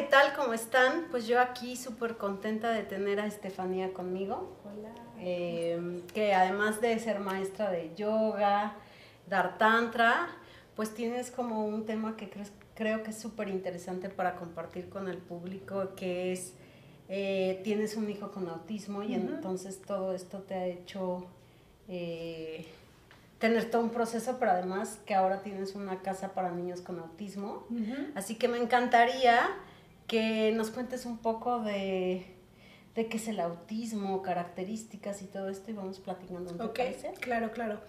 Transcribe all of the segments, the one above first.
¿qué tal? ¿Cómo están? Pues yo aquí súper contenta de tener a Estefanía conmigo. Hola. Eh, que además de ser maestra de yoga, dar tantra, pues tienes como un tema que creo que es súper interesante para compartir con el público, que es, eh, tienes un hijo con autismo y entonces todo esto te ha hecho eh, tener todo un proceso, pero además que ahora tienes una casa para niños con autismo. Así que me encantaría que nos cuentes un poco de, de qué es el autismo, características y todo esto y vamos platicando. ¿te ok, claro, claro.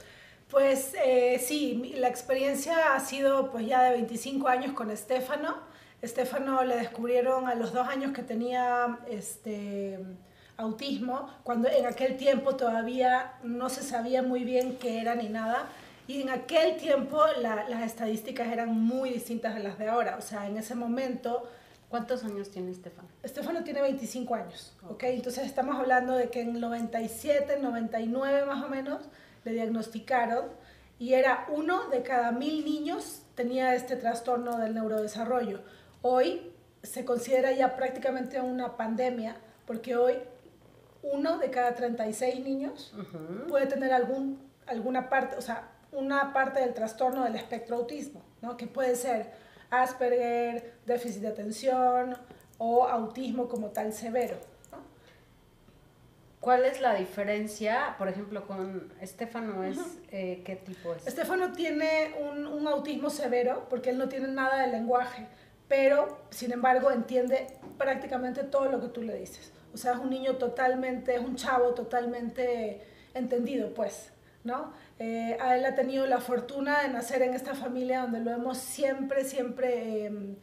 Pues eh, sí, la experiencia ha sido pues ya de 25 años con Estefano. Estefano le descubrieron a los dos años que tenía este, autismo, cuando en aquel tiempo todavía no se sabía muy bien qué era ni nada. Y en aquel tiempo las estadísticas eran muy distintas de las de ahora. O sea, en ese momento... ¿Cuántos años tiene Estefano? Estefano tiene 25 años, ¿ok? Entonces estamos hablando de que en 97, 99 más o menos, le diagnosticaron y era uno de cada mil niños tenía este trastorno del neurodesarrollo. Hoy se considera ya prácticamente una pandemia porque hoy uno de cada 36 niños puede tener algún, alguna parte, o sea, una parte del trastorno del espectro autismo, ¿no? que puede ser Asperger, déficit de atención o autismo como tal severo. ¿Cuál es la diferencia, por ejemplo, con Estefano? Es, eh, ¿Qué tipo es? Estefano tiene un, un, autismo severo porque él no tiene nada de lenguaje, pero sin embargo entiende prácticamente todo lo que tú le dices. O sea, es un niño totalmente, es un chavo totalmente entendido, pues, ¿no? Eh, él ha tenido la fortuna de nacer en esta familia donde lo hemos siempre, siempre em,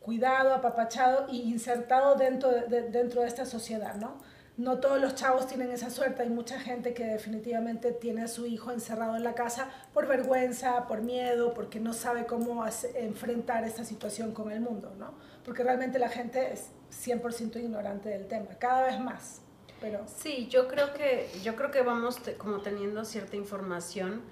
cuidado, apapachado y insertado dentro de, dentro de esta sociedad, ¿no? No todos los chavos tienen esa suerte, hay mucha gente que definitivamente tiene a su hijo encerrado en la casa por vergüenza, por miedo, porque no sabe cómo enfrentar esta situación con el mundo, ¿no? Porque realmente la gente es 100% ignorante del tema, cada vez más. Pero... Sí, yo creo que, yo creo que vamos como teniendo cierta información,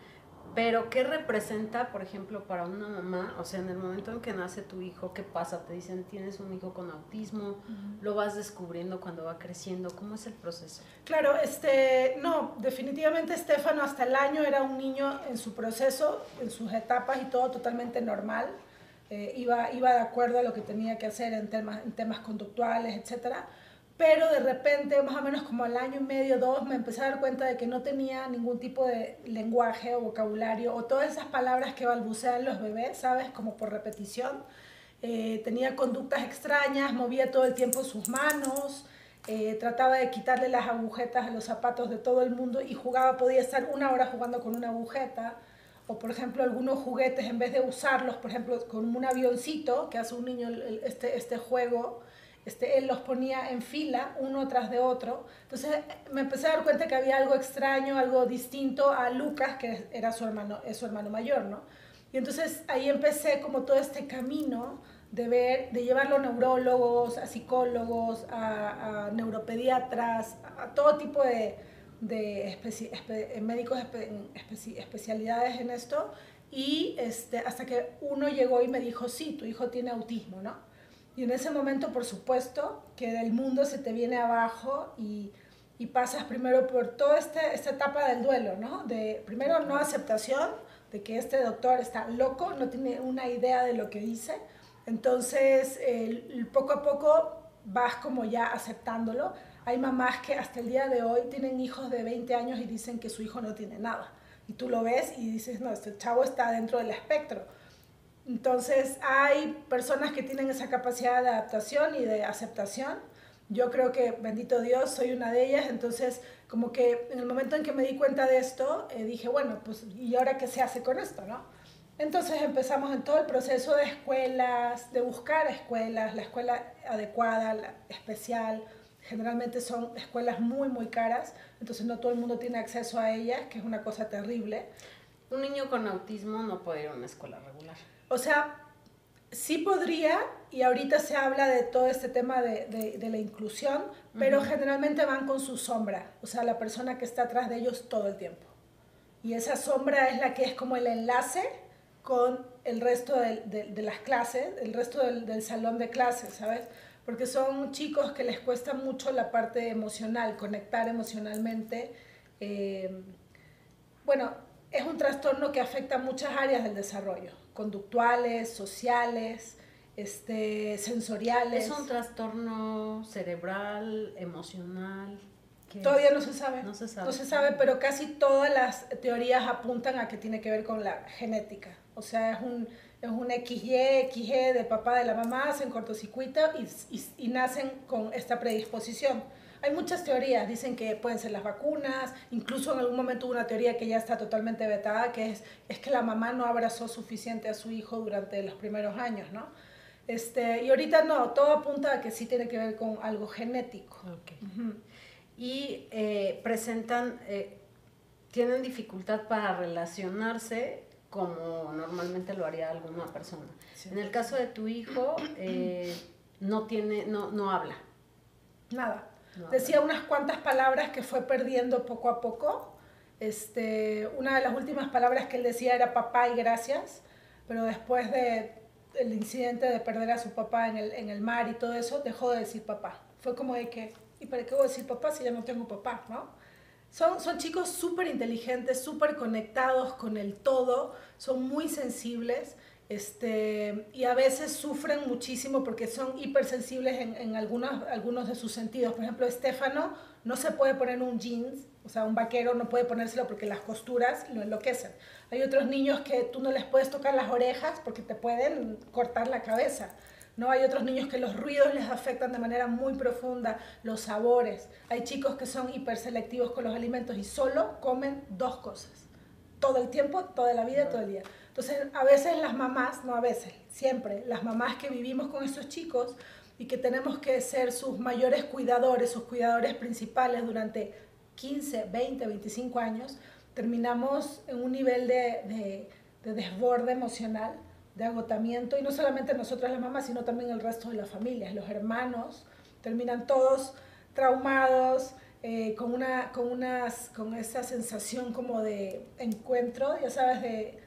pero ¿qué representa, por ejemplo, para una mamá? O sea, en el momento en que nace tu hijo, ¿qué pasa? Te dicen, tienes un hijo con autismo, lo vas descubriendo cuando va creciendo, ¿cómo es el proceso? Claro, este, no, definitivamente Estefano hasta el año era un niño en su proceso, en sus etapas y todo totalmente normal eh, iba, iba de acuerdo a lo que tenía que hacer en temas, en temas conductuales, etc. Pero de repente, más o menos como al año y medio, dos, me empecé a dar cuenta de que no tenía ningún tipo de lenguaje o vocabulario o todas esas palabras que balbucean los bebés, ¿sabes? Como por repetición. Eh, tenía conductas extrañas, movía todo el tiempo sus manos, eh, trataba de quitarle las agujetas a los zapatos de todo el mundo y jugaba, podía estar una hora jugando con una agujeta o por ejemplo algunos juguetes en vez de usarlos, por ejemplo con un avioncito que hace un niño este, este juego, este, él los ponía en fila uno tras de otro. Entonces me empecé a dar cuenta que había algo extraño, algo distinto a Lucas, que era su hermano, es su hermano mayor, ¿no? Y entonces ahí empecé como todo este camino de ver, de llevarlo a neurólogos, a psicólogos, a, a neuropediatras, a todo tipo de, médicos especialidades en esto y este, hasta que uno llegó y me dijo, sí, tu hijo tiene autismo, ¿no? Y en ese momento, por supuesto, que del mundo se te viene abajo y, y pasas primero por toda este, esta etapa del duelo, ¿no? De primero no aceptación, de que este doctor está loco, no tiene una idea de lo que dice. Entonces, poco a poco vas como ya aceptándolo hay mamás que hasta el día de hoy tienen hijos de 20 años y dicen que su hijo no tiene nada. Y tú lo ves y dices, no, este chavo está dentro del espectro. Entonces hay personas que tienen esa capacidad de adaptación y de aceptación. Yo creo que, bendito Dios, soy una de ellas. Entonces, como que en el momento en que me di cuenta de esto, eh, dije, bueno, pues, ¿y ahora qué se hace con esto, no? Entonces empezamos en todo el proceso de escuelas, de buscar escuelas, la escuela adecuada, la especial, generalmente son escuelas muy, muy caras, entonces no todo el mundo tiene acceso a ellas, que es una cosa terrible. Un niño con autismo no puede ir a una escuela regular. O sea, sí podría, y ahorita se habla de todo este tema de, de, la inclusión, pero generalmente van con su sombra, o sea, la persona que está atrás de ellos todo el tiempo. Y esa sombra es la que es como el enlace con el resto de, de, las clases, el resto del, del, salón de clases, ¿sabes? Porque son chicos que les cuesta mucho la parte emocional, conectar emocionalmente. Eh, bueno, es un trastorno que afecta muchas áreas del desarrollo, conductuales, sociales, este, sensoriales. ¿Es un trastorno cerebral, emocional? Todavía no se sabe. No se sabe. No se sabe, pero casi todas las teorías apuntan a que tiene que ver con la genética. O sea, es un, es un XY, XG de papá, de la mamá, hacen cortocircuito y, y, y nacen con esta predisposición. Hay muchas teorías, dicen que pueden ser las vacunas, incluso en algún momento hubo una teoría que ya está totalmente vetada, que es, es que la mamá no abrazó suficiente a su hijo durante los primeros años, ¿no? Este, y ahorita no, todo apunta a que sí tiene que ver con algo genético. Okay. Y eh, presentan, eh, tienen dificultad para relacionarse como normalmente lo haría alguna persona. En el caso de tu hijo, eh, no tiene, no, no habla. Nada. Decía unas cuantas palabras que fue perdiendo poco a poco. Este, una de las últimas palabras que él decía era papá y gracias, pero después de incidente de perder a su papá en el, en el mar y todo eso, dejó de decir papá. Fue como de que, ¿y para qué voy a decir papá si ya no tengo papá? ¿no? Son, son chicos súper inteligentes, súper conectados con el todo, son muy sensibles este, y a veces sufren muchísimo porque son hipersensibles en, en algunos, de sus sentidos. Por ejemplo, Estefano no se puede poner un jeans, o sea, un vaquero no puede ponérselo porque las costuras lo enloquecen. Hay otros niños que tú no les puedes tocar las orejas porque te pueden cortar la cabeza. ¿no? Hay otros niños que los ruidos les afectan de manera muy profunda, los sabores. Hay chicos que son hiperselectivos con los alimentos y solo comen dos cosas. Todo el tiempo, toda la vida, todo el día. Entonces, a veces las mamás, no a veces, siempre, las mamás que vivimos con estos chicos y que tenemos que ser sus mayores cuidadores, sus cuidadores principales durante 15, 20, 25 años, terminamos en un nivel de, de, desborde emocional, de agotamiento, y no solamente nosotras las mamás, sino también el resto de las familias, los hermanos, terminan todos traumados, eh, con, una, con, unas, con esa sensación como de encuentro, ya sabes, de, de,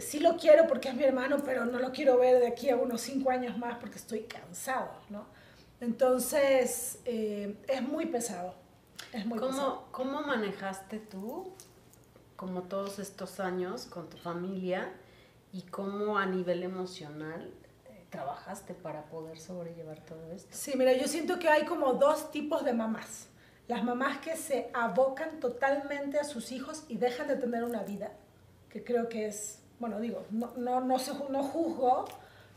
sí lo quiero porque es mi hermano, pero no lo quiero ver de aquí a unos cinco años más porque estoy cansado, ¿no? Entonces, eh, es muy pesado. Es muy ¿Cómo, pesado. ¿Cómo manejaste tú como todos estos años con tu familia y cómo a nivel emocional eh, trabajaste para poder sobrellevar todo esto. Sí, mira, yo siento que hay como dos tipos de mamás. Las mamás que se abocan totalmente a sus hijos y dejan de tener una vida, que creo que es, bueno, digo, no, no, no, se, no juzgo,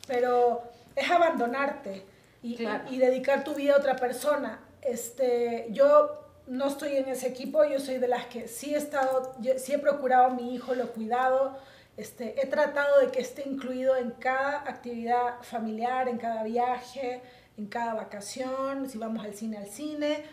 pero es abandonarte y, claro. y, y dedicar tu vida a otra persona. Este, yo no estoy en ese equipo, yo soy de las que sí he estado, sí he procurado a mi hijo, lo he cuidado, este, he tratado de que esté incluido en cada actividad familiar, en cada viaje, en cada vacación, si vamos al cine, al cine,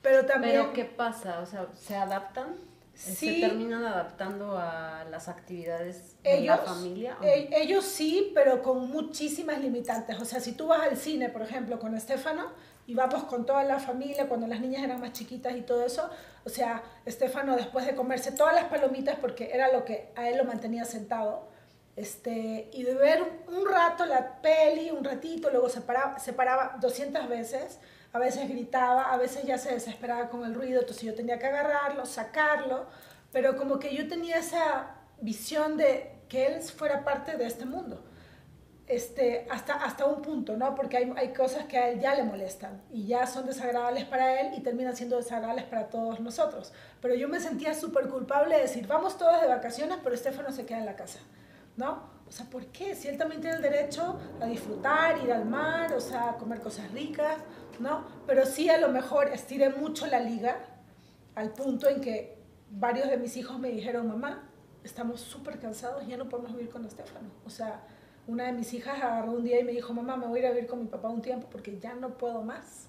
pero también... ¿Pero qué pasa? O sea, ¿se adaptan? Sí, ¿Se terminan adaptando a las actividades de ellos, la familia? Eh, ellos sí, pero con muchísimas limitantes. O sea, si tú vas al cine, por ejemplo, con Estefano, y vamos con toda la familia cuando las niñas eran más chiquitas y todo eso. O sea, Estefano después de comerse todas las palomitas porque era lo que a él lo mantenía sentado. Este, y de ver un rato la peli, un ratito, luego se paraba, se paraba 200 veces, a veces gritaba, a veces ya se desesperaba con el ruido, entonces yo tenía que agarrarlo, sacarlo, pero como que yo tenía esa visión de que él fuera parte de este mundo este, hasta, hasta un punto, ¿no? Porque hay, hay cosas que a él ya le molestan y ya son desagradables para él y terminan siendo desagradables para todos nosotros. Pero yo me sentía súper culpable de decir, vamos todos de vacaciones, pero Estefano se queda en la casa, ¿no? O sea, ¿por qué? Si él también tiene el derecho a disfrutar, ir al mar, o sea, comer cosas ricas, ¿no? Pero sí a lo mejor estiré mucho la liga al punto en que varios de mis hijos me dijeron, mamá, estamos súper cansados, ya no podemos vivir con Estefano. O sea, una de mis hijas agarró un día y me dijo, mamá, me voy a ir a vivir con mi papá un tiempo porque ya no puedo más.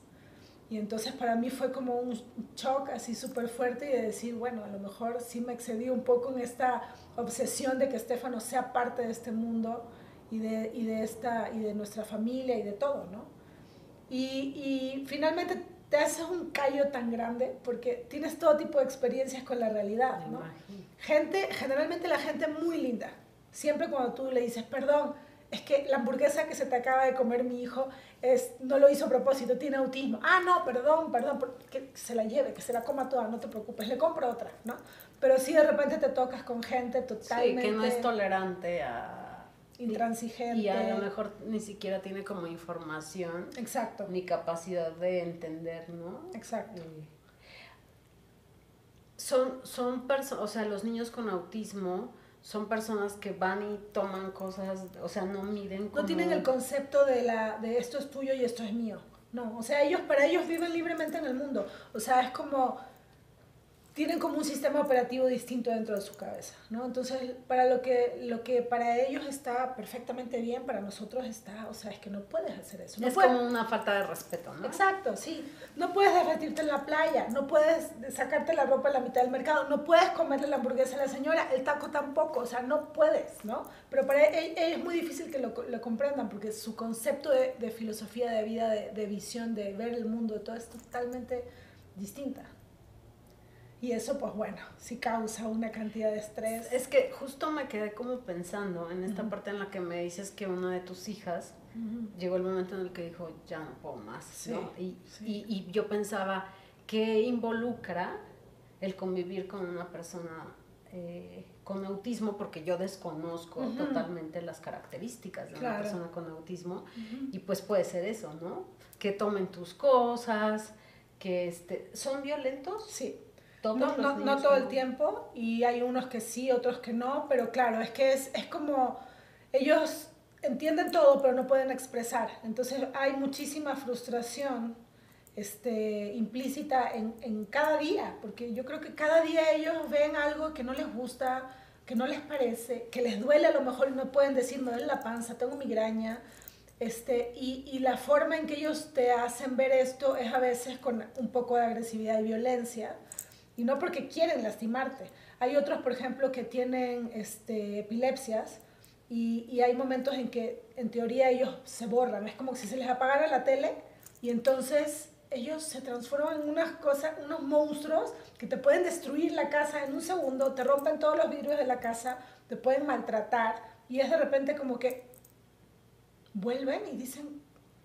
Y entonces para mí fue como un shock así súper fuerte y de decir, bueno, a lo mejor sí me excedí un poco en esta obsesión de que Estefano sea parte de este mundo y de, y de, esta, y de nuestra familia y de todo, ¿no? Y, y finalmente te haces un callo tan grande porque tienes todo tipo de experiencias con la realidad, ¿no? Gente, generalmente la gente muy linda, Siempre cuando tú le dices, perdón, es que la hamburguesa que se te acaba de comer mi hijo es, no lo hizo a propósito, tiene autismo. Ah, no, perdón, perdón, que se la lleve, que se la coma toda, no te preocupes, le compro otra, ¿no? Pero si de repente te tocas con gente totalmente... Sí, que no es tolerante a... Intransigente. Y, a lo mejor ni siquiera tiene como información. Exacto. Ni capacidad de entender, ¿no? Exacto. son, son personas, o sea, los niños con autismo son personas que van y toman cosas, o sea, no miden como... No tienen el concepto de, la, de esto es tuyo y esto es mío. No, o sea, ellos, para ellos viven libremente en el mundo. O sea, es como tienen como un sistema operativo distinto dentro de su cabeza, ¿no? Entonces, para lo que, lo que para ellos está perfectamente bien, para nosotros está, o sea, es que no puedes hacer eso. No es como una falta de respeto, ¿no? Exacto, sí. No puedes derretirte en la playa, no puedes sacarte la ropa en la mitad del mercado, no puedes comerle la hamburguesa a la señora, el taco tampoco, o sea, no puedes, ¿no? Pero para ellos es muy difícil que lo, lo comprendan porque su concepto de, de filosofía de vida, de, de visión, de ver el mundo, de todo es totalmente distinta. Y eso, pues bueno, sí causa una cantidad de estrés. Es que justo me quedé como pensando en esta parte en la que me dices que una de tus hijas llegó el momento en el que dijo, ya no puedo más, ¿no? Y, y, y, yo pensaba, ¿qué involucra el convivir con una persona eh, con autismo? Porque yo desconozco totalmente las características de una persona con autismo y pues puede ser eso, ¿no? Que tomen tus cosas, que este, ¿son violentos? Sí no, no, no, todo el tiempo y hay unos que sí, otros que no, pero claro, es que es, es como ellos entienden todo pero no pueden expresar. Entonces hay muchísima frustración este, implícita en, en, cada día, porque yo creo que cada día ellos ven algo que no les gusta, que no les parece, que les duele a lo mejor y no pueden decir, me duele la panza, tengo migraña. Este, y, y la forma en que ellos te hacen ver esto es a veces con un poco de agresividad y violencia y no porque quieren lastimarte. Hay otros, por ejemplo, que tienen este, epilepsias y, y, hay momentos en que en teoría ellos se borran. Es como si se les apagara la tele y entonces ellos se transforman en unas cosas, unos monstruos que te pueden destruir la casa en un segundo, te rompen todos los vidrios de la casa, te pueden maltratar y es de repente como que vuelven y dicen,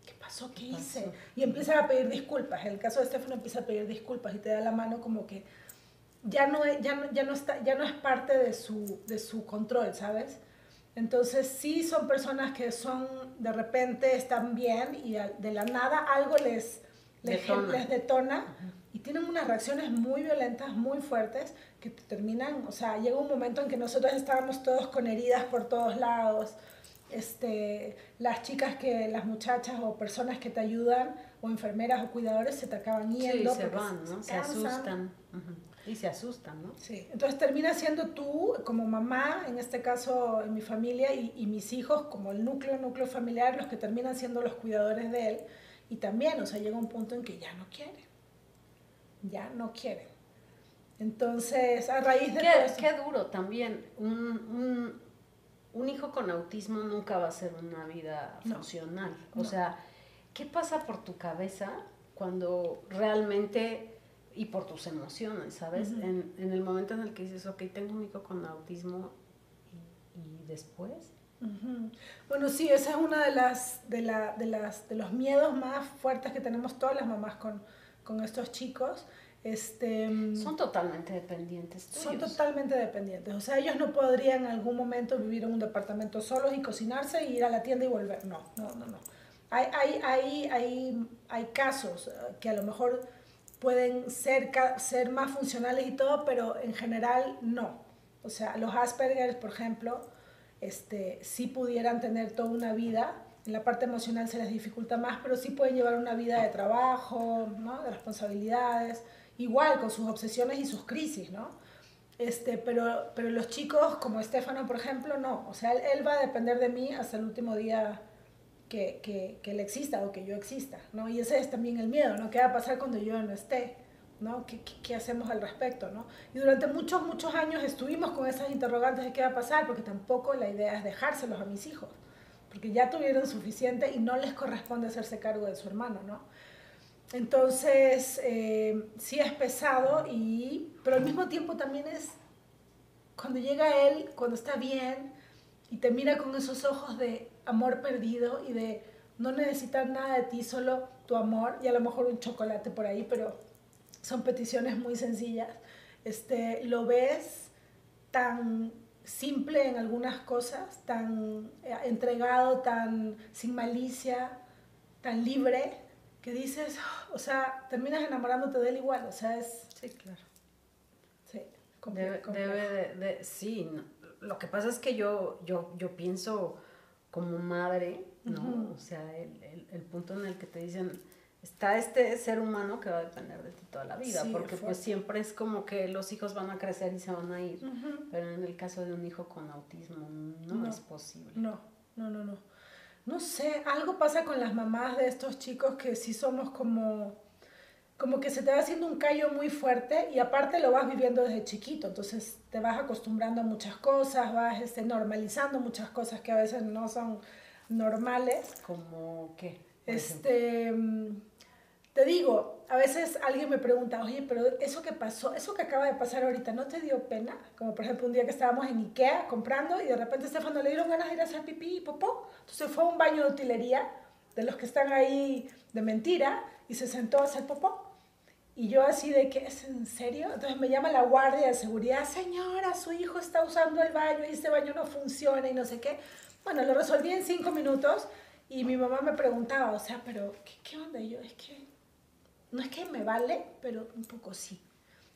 ¿qué pasó? ¿Qué hice? Y empiezan a pedir disculpas. En el caso de Estefano empieza a pedir disculpas y te da la mano como que ya no, ya no, ya no, está, ya no es parte de su, de su control, ¿sabes? Entonces sí son personas que son, de repente están bien y de la nada algo les, les detona, les detona y tienen unas reacciones muy violentas, muy fuertes, que terminan, o sea, llega un momento en que nosotros estábamos todos con heridas por todos lados, este, las chicas que, las muchachas o personas que te ayudan, o enfermeras o cuidadores se te acaban yendo. Sí, se van, ¿no? Se, asustan. Y se asustan, ¿no? Sí, entonces termina siendo tú como mamá, en este caso en mi familia, y, y, mis hijos como el núcleo, núcleo familiar, los que terminan siendo los cuidadores de él. Y también, o sea, llega un punto en que ya no quieren. Ya no quieren. Entonces, a raíz de... Qué, qué duro también. Un, un, un, hijo con autismo nunca va a ser una vida funcional. o sea, ¿qué pasa por tu cabeza cuando realmente y por tus emociones, ¿sabes? en, en, el momento en el que dices, ok, tengo un hijo con autismo y, y después. Bueno, sí, esa es una de las, de, la, de, las, de los miedos más fuertes que tenemos todas las mamás con, con estos chicos. Este, son totalmente dependientes. Son totalmente dependientes. O sea, ellos no podrían en algún momento vivir en un departamento solos y cocinarse y ir a la tienda y volver. No, no, no, no. Hay, hay, hay, hay, hay casos que a lo mejor pueden ser, ser más funcionales y todo, pero en general no. O sea, los Asperger, por ejemplo, este, sí pudieran tener toda una vida, en la parte emocional se les dificulta más, pero sí pueden llevar una vida de trabajo, ¿no? de responsabilidades, igual con sus obsesiones y sus crisis, ¿no? Este, pero, pero los chicos como Estefano, por ejemplo, no. O sea, él, él va a depender de mí hasta el último día que, que, que, él exista o que yo exista, ¿no? Y ese es también el miedo, ¿no? ¿Qué va a pasar cuando yo no esté? ¿no? ¿Qué, qué, qué hacemos al respecto, ¿no? Y durante muchos, muchos años estuvimos con esas interrogantes de qué va a pasar, porque tampoco la idea es dejárselos a mis hijos, porque ya tuvieron suficiente y no les corresponde hacerse cargo de su hermano, ¿no? Entonces, eh, sí es pesado, y, pero al mismo tiempo también es, cuando llega él, cuando está bien, y te mira con esos ojos de amor perdido y de no necesitar nada de ti, solo tu amor y a lo mejor un chocolate por ahí, pero son peticiones muy sencillas. Este, lo ves tan simple en algunas cosas, tan eh, entregado, tan sin malicia, tan libre, que dices, o sea, terminas enamorándote de él igual, o sea, es... Sí, claro. Sí, debe, debe de, sí, lo que pasa es que yo, yo, yo pienso como madre, ¿no? O sea, el, el, el, punto en el que te dicen, está este ser humano que va a depender de ti toda la vida, porque pues siempre es como que los hijos van a crecer y se van a ir, pero en el caso de un hijo con autismo no, es posible. No, no, no, no. No sé, algo pasa con las mamás de estos chicos que sí somos como como que se te va haciendo un callo muy fuerte y aparte lo vas viviendo desde chiquito, entonces te vas acostumbrando a muchas cosas, vas este, normalizando muchas cosas que a veces no son normales. ¿Como qué? Este, te digo, a veces alguien me pregunta, oye, pero eso que pasó, eso que acaba de pasar ahorita, ¿no te dio pena? Como por ejemplo un día que estábamos en Ikea comprando y de repente a Estefano le dieron ganas de ir a hacer pipí y popó. Entonces fue a un baño de utilería, de los que están ahí de mentira, y se sentó a hacer popó. Y yo así de que, ¿es en serio? Entonces me llama la guardia de seguridad, señora, su hijo está usando el baño y este baño no funciona y no sé qué. Bueno, lo resolví en cinco minutos y mi mamá me preguntaba, o sea, pero ¿qué, qué onda? Y yo, es que, no es que me vale, pero un poco sí.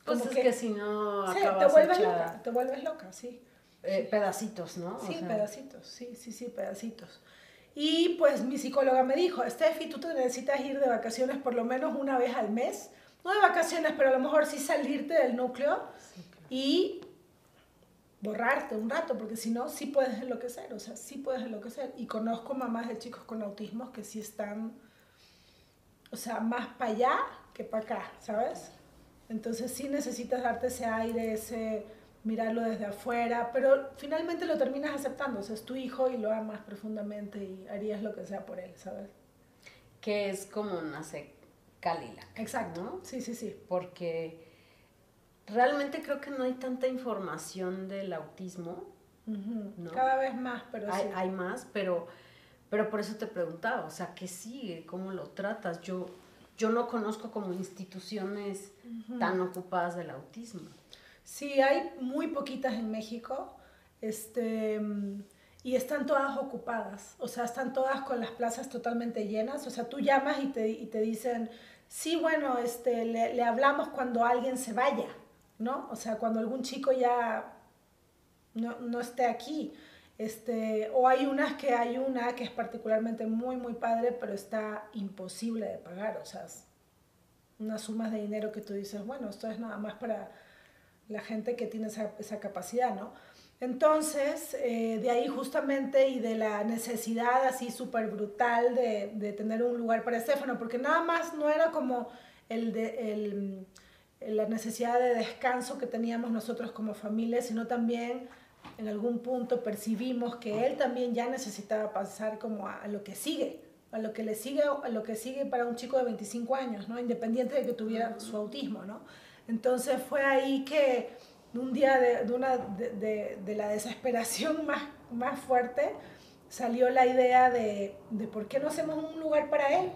Como pues es que, si no sí, te vuelves loca, te vuelves loca, sí. Eh, pedacitos, ¿no? Sí, pedacitos, sí, sí, sí, pedacitos. Y pues mi psicóloga me dijo, Steffi, tú te necesitas ir de vacaciones por lo menos una vez al mes no de vacaciones, pero a lo mejor sí salirte del núcleo y borrarte un rato, porque si no, sí puedes enloquecer, o sea, sí puedes enloquecer. Y conozco mamás de chicos con autismo que sí están, o sea, más para allá que para acá, ¿sabes? Entonces sí necesitas darte ese aire, ese mirarlo desde afuera, pero finalmente lo terminas aceptando, o sea, es tu hijo y lo amas profundamente y harías lo que sea por él, ¿sabes? Que es como nace Calilac. Exacto. Sí, sí, sí. Porque realmente creo que no hay tanta información del autismo. Cada vez más, pero hay, hay más, pero, pero por eso te preguntaba, o sea, ¿qué sigue? ¿Cómo lo tratas? Yo, yo no conozco como instituciones tan ocupadas del autismo. Sí, hay muy poquitas en México. Este, y están todas ocupadas, o sea, están todas con las plazas totalmente llenas, o sea, tú llamas y te, y te dicen, sí, bueno, este, le, le, hablamos cuando alguien se vaya, ¿no? O sea, cuando algún chico ya no, no esté aquí. Este, o hay unas que hay una que es particularmente muy, muy padre, pero está imposible de pagar, o sea, unas sumas de dinero que tú dices, bueno, esto es nada más para la gente que tiene esa, esa capacidad, ¿no? Entonces, eh, de ahí justamente y de la necesidad así súper brutal de, de, tener un lugar para Estefano, porque nada más no era como el de, el, la necesidad de descanso que teníamos nosotros como familia, sino también en algún punto percibimos que él también ya necesitaba pasar como a, a lo que sigue, a lo que le sigue, a lo que sigue para un chico de 25 años, ¿no? Independiente de que tuviera su autismo, ¿no? Entonces fue ahí que un día de, de una, de, de, la desesperación más, más fuerte, salió la idea de, de por qué no hacemos un lugar para él,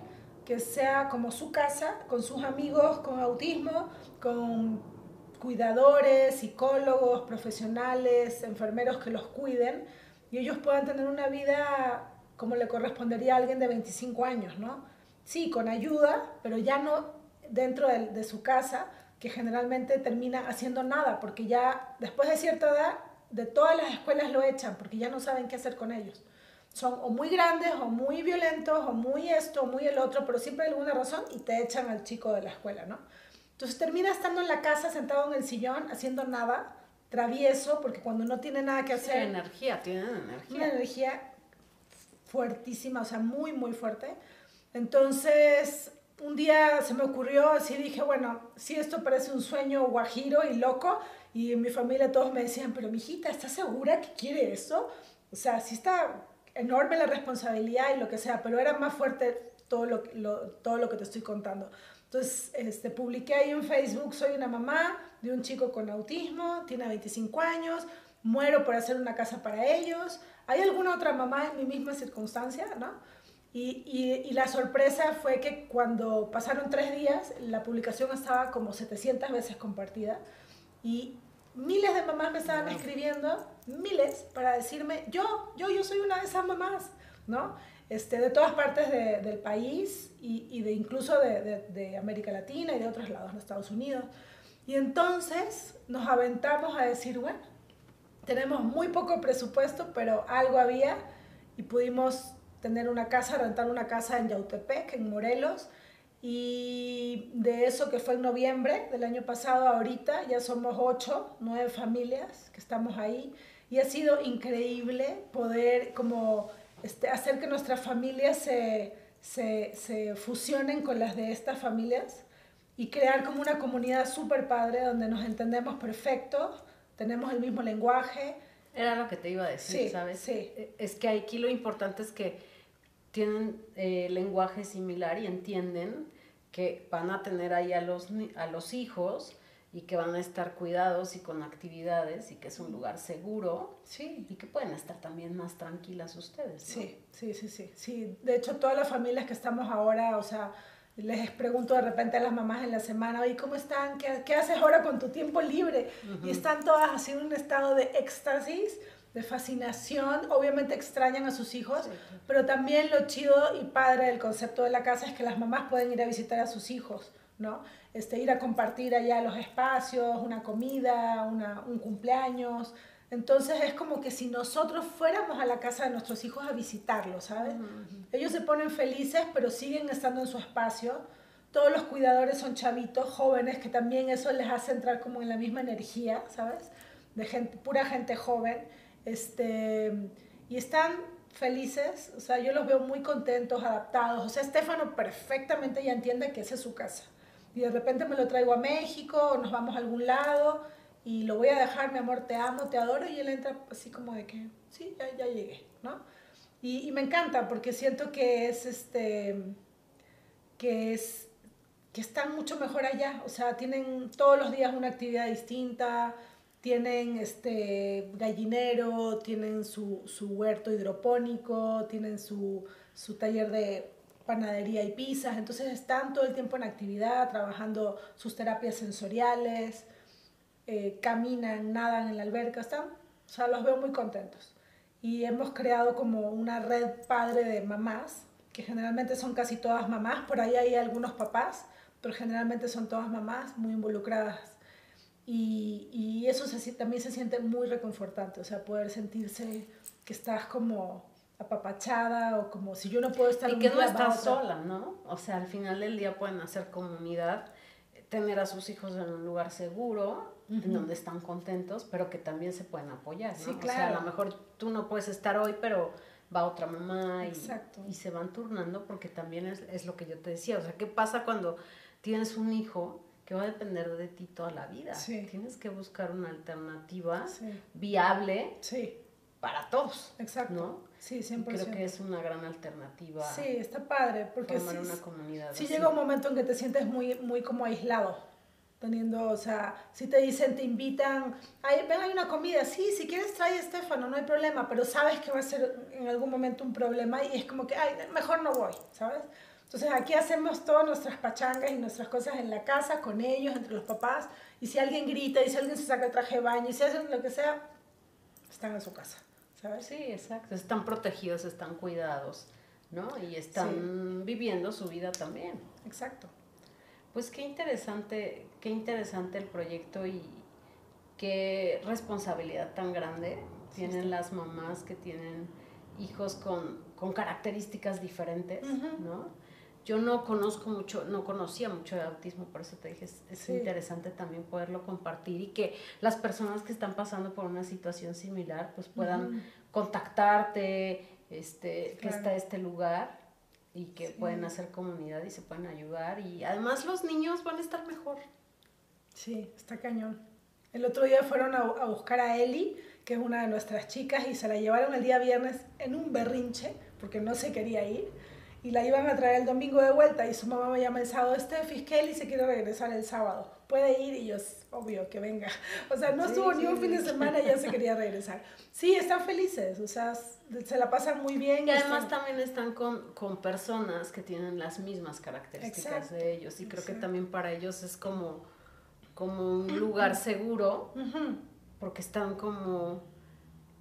que sea como su casa, con sus amigos con autismo, con cuidadores, psicólogos, profesionales, enfermeros que los cuiden y ellos puedan tener una vida como le correspondería a alguien de 25 años, ¿no? Sí, con ayuda, pero ya no dentro de, su casa, que generalmente termina haciendo nada, porque ya después de cierta edad, de todas las escuelas lo echan, porque ya no saben qué hacer con ellos. Son o muy grandes, o muy violentos, o muy esto, o muy el otro, pero siempre hay alguna razón y te echan al chico de la escuela, ¿no? Entonces termina estando en la casa, sentado en el sillón, haciendo nada, travieso, porque cuando no tiene nada que hacer... Tiene energía, tiene energía. Una energía fuertísima, o sea, muy, muy fuerte. Entonces, un día se me ocurrió, así dije, bueno, si esto parece un sueño guajiro y loco, y en mi familia todos me decían, pero mijita, ¿estás segura que quiere eso? O sea, sí está enorme la responsabilidad y lo que sea, pero era más fuerte todo lo, todo lo que te estoy contando. Entonces, este, publiqué ahí en Facebook, soy una mamá de un chico con autismo, tiene 25 años, muero por hacer una casa para ellos. ¿Hay alguna otra mamá en mi misma circunstancia? ¿no? Y, y, la sorpresa fue que cuando pasaron tres días, la publicación estaba como 700 veces compartida y miles de mamás me estaban escribiendo, miles, para decirme, yo, yo, yo soy una de esas mamás, ¿no? Este, de todas partes de, del país y, y de incluso de, de, de, América Latina y de otros lados, de Estados Unidos. Y entonces nos aventamos a decir, bueno, tenemos muy poco presupuesto, pero algo había y pudimos tener una casa, rentar una casa en Yautepec, en Morelos. Y de eso que fue en noviembre del año pasado, ahorita ya somos ocho, nueve familias que estamos ahí. Y ha sido increíble poder como este, hacer que nuestras familias se, se, se fusionen con las de estas familias y crear como una comunidad súper padre donde nos entendemos perfecto, tenemos el mismo lenguaje. Era lo que te iba a decir, ¿sabes? Sí. Es que aquí lo importante es que tienen eh, lenguaje similar y entienden que van a tener ahí a los, a los hijos y que van a estar cuidados y con actividades y que es un lugar seguro sí. y que pueden estar también más tranquilas ustedes. Sí, sí, sí, sí, sí. De hecho, todas las familias que estamos ahora, o sea, les pregunto de repente a las mamás en la semana, oye, ¿cómo están? ¿Qué, qué haces ahora con tu tiempo libre? Y están todas así en un estado de éxtasis de fascinación, obviamente extrañan a sus hijos, pero también lo chido y padre del concepto de la casa es que las mamás pueden ir a visitar a sus hijos, ¿no? Este, ir a compartir allá los espacios, una comida, una, un cumpleaños. Entonces es como que si nosotros fuéramos a la casa de nuestros hijos a visitarlos, ¿sabes? Ellos se ponen felices, pero siguen estando en su espacio. Todos los cuidadores son chavitos, jóvenes, que también eso les hace entrar como en la misma energía, ¿sabes? De gente, pura gente joven este, y están felices, o sea, yo los veo muy contentos, adaptados, o sea, Estefano perfectamente ya entiende que esa es su casa. Y de repente me lo traigo a México, o nos vamos a algún lado, y lo voy a dejar, mi amor, te amo, te adoro, y él entra así como de que, sí, ya, ya llegué, ¿no? Y, y, me encanta porque siento que es, este, que es, que están mucho mejor allá, o sea, tienen todos los días una actividad distinta, tienen este gallinero, tienen su, su huerto hidropónico, tienen su, su, taller de panadería y pizzas, entonces están todo el tiempo en actividad, trabajando sus terapias sensoriales, eh, caminan, nadan en la alberca, están, o sea, los veo muy contentos. Y hemos creado como una red padre de mamás, que generalmente son casi todas mamás, por ahí hay algunos papás, pero generalmente son todas mamás muy involucradas. Y, eso también se siente muy reconfortante, o sea, poder sentirse que estás como apapachada o como si yo no puedo estar y que no estás sola, ¿no? O sea, al final del día pueden hacer comunidad, tener a sus hijos en un lugar seguro, en donde están contentos, pero que también se pueden apoyar, ¿no? Sí, claro. O sea, a lo mejor tú no puedes estar hoy, pero va otra mamá y, y se van turnando porque también es, es lo que yo te decía, o sea, ¿qué pasa cuando tienes un hijo que va a depender de ti toda la vida. Sí. Tienes que buscar una alternativa sí. viable sí. Para todos. Exacto. ¿no? Sí, 100%. Creo que es una gran alternativa. Sí, está padre. Porque formar sí, una comunidad. Sí así. llega un momento en que te sientes muy, muy como aislado. Teniendo, o sea, si te dicen, te invitan, ay, ven, hay una comida, sí, si quieres trae a Estefano, no hay problema, pero sabes que va a ser en algún momento un problema y es como que, ay, mejor no voy, ¿sabes? Entonces aquí hacemos todas nuestras pachangas y nuestras cosas en la casa, con ellos, entre los papás. Y si alguien grita, y si alguien se saca el traje de baño, y si hacen lo que sea, están en su casa, ¿sabes? Sí, exacto. Están protegidos, están cuidados, ¿no? Y están sí. viviendo su vida también. Exacto. Pues qué interesante, qué interesante el proyecto y qué responsabilidad tan grande tienen sí, las mamás que tienen hijos con, con características diferentes, uh -huh. ¿no? Yo no conozco mucho, no conocía mucho de autismo, por eso te dije, es, es sí. interesante también poderlo compartir y que las personas que están pasando por una situación similar pues puedan uh -huh. contactarte, este, claro. que está este lugar y que sí. pueden hacer comunidad y se pueden ayudar y además los niños van a estar mejor. Sí, está cañón. El otro día fueron a, a buscar a Eli, que es una de nuestras chicas, y se la llevaron el día viernes en un berrinche, porque no se quería ir y la iban a traer el domingo de vuelta y su mamá me llama el sábado, Steffi, Kelly se quiere regresar el sábado, puede ir y yo, obvio, que venga. O sea, no estuvo ni un fin de semana y ya se quería regresar. Sí, están felices, o sea, se la pasan muy bien. Y además también están con, con, personas que tienen las mismas características de ellos y creo que también para ellos es como, como un lugar seguro porque están como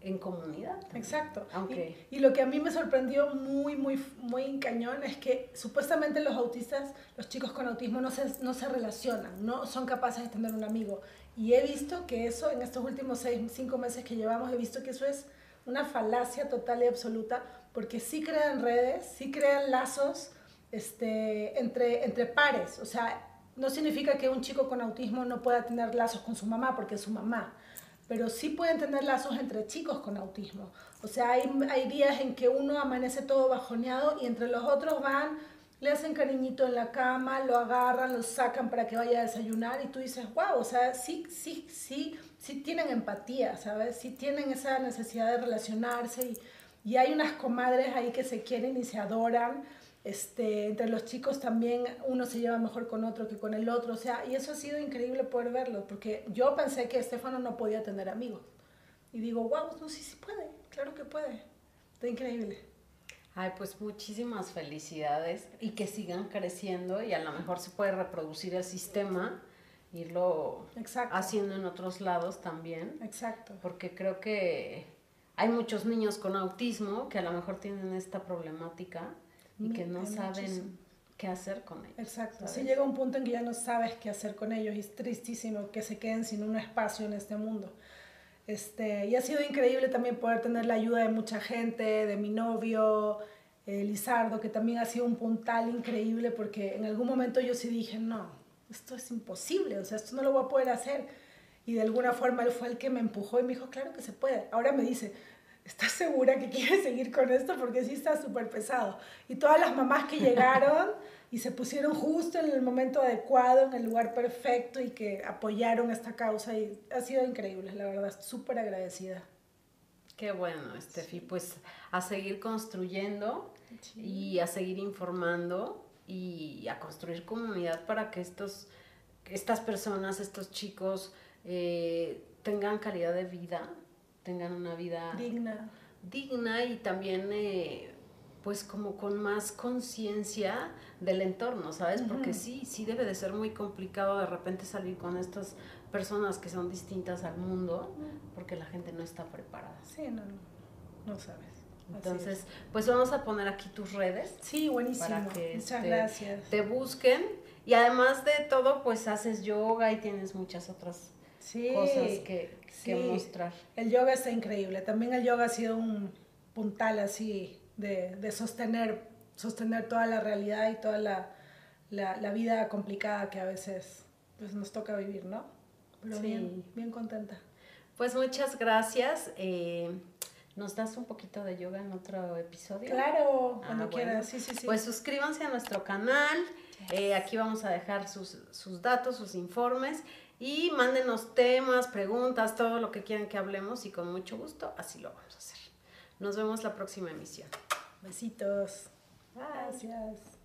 en comunidad. Exacto. Aunque... Y, lo que a mí me sorprendió muy, muy, muy cañón es que supuestamente los autistas, los chicos con autismo no se, no se relacionan, no son capaces de tener un amigo. Y he visto que eso, en estos últimos seis, cinco meses que llevamos, he visto que eso es una falacia total y absoluta, porque sí crean redes, sí crean lazos este, entre, entre pares. O sea, no significa que un chico con autismo no pueda tener lazos con su mamá, porque es su mamá pero sí pueden tener lazos entre chicos con autismo. O sea, hay, hay días en que uno amanece todo bajoneado y entre los otros van, le hacen cariñito en la cama, lo agarran, lo sacan para que vaya a desayunar y tú dices, wow, o sea, sí, sí, sí, sí tienen empatía, ¿sabes? Sí tienen esa necesidad de relacionarse y, y hay unas comadres ahí que se quieren y se adoran este, entre los chicos también uno se lleva mejor con otro que con el otro, o sea, y eso ha sido increíble poder verlo, porque yo pensé que Estefano no podía tener amigos. Y digo, wow, no, sí, sí puede, claro que puede. Está increíble. Ay, pues muchísimas felicidades y que sigan creciendo y a lo mejor se puede reproducir el sistema, irlo haciendo en otros lados también. Exacto. Porque creo que hay muchos niños con autismo que a lo mejor tienen esta problemática y que no saben qué hacer con ellos. Exacto. Si llega un punto en que ya no sabes qué hacer con ellos y es tristísimo que se queden sin un espacio en este mundo. Este, y ha sido increíble también poder tener la ayuda de mucha gente, de mi novio, eh, Lizardo, que también ha sido un puntal increíble porque en algún momento yo sí dije, no, esto es imposible, o sea, esto no lo voy a poder hacer. Y de alguna forma él fue el que me empujó y me dijo, claro que se puede. Ahora me dice, ¿estás segura que quieres seguir con esto? Porque sí está súper pesado. Y todas las mamás que llegaron y se pusieron justo en el momento adecuado, en el lugar perfecto y que apoyaron esta causa y ha sido increíble, la verdad, súper agradecida. Qué bueno, Steffi, pues a seguir construyendo y a seguir informando y a construir comunidad para que estos, estas personas, estos chicos eh, tengan calidad de vida, tengan una vida digna, digna y también eh, pues como con más conciencia del entorno, ¿sabes? Porque sí, sí debe de ser muy complicado de repente salir con estas personas que son distintas al mundo, porque la gente no está preparada. Sí, no, no, no sabes. Entonces, pues vamos a poner aquí tus redes. Sí, buenísimo. Para que Muchas este, gracias. te busquen. Y además de todo, pues haces yoga y tienes muchas otras cosas que, mostrar. El yoga está increíble. También el yoga ha sido un puntal así de, sostener, sostener toda la realidad y toda la, vida complicada que a veces pues, nos toca vivir, ¿no? Pero bien, bien contenta. Pues muchas gracias. Eh, ¿Nos das un poquito de yoga en otro episodio? Claro, cuando ah, quieras. Sí, sí, sí. Pues suscríbanse a nuestro canal. Eh, aquí vamos a dejar sus, sus datos, sus informes. Y mándenos temas, preguntas, todo lo que quieran que hablemos y con mucho gusto así lo vamos a hacer. Nos vemos la próxima emisión. Besitos. Gracias.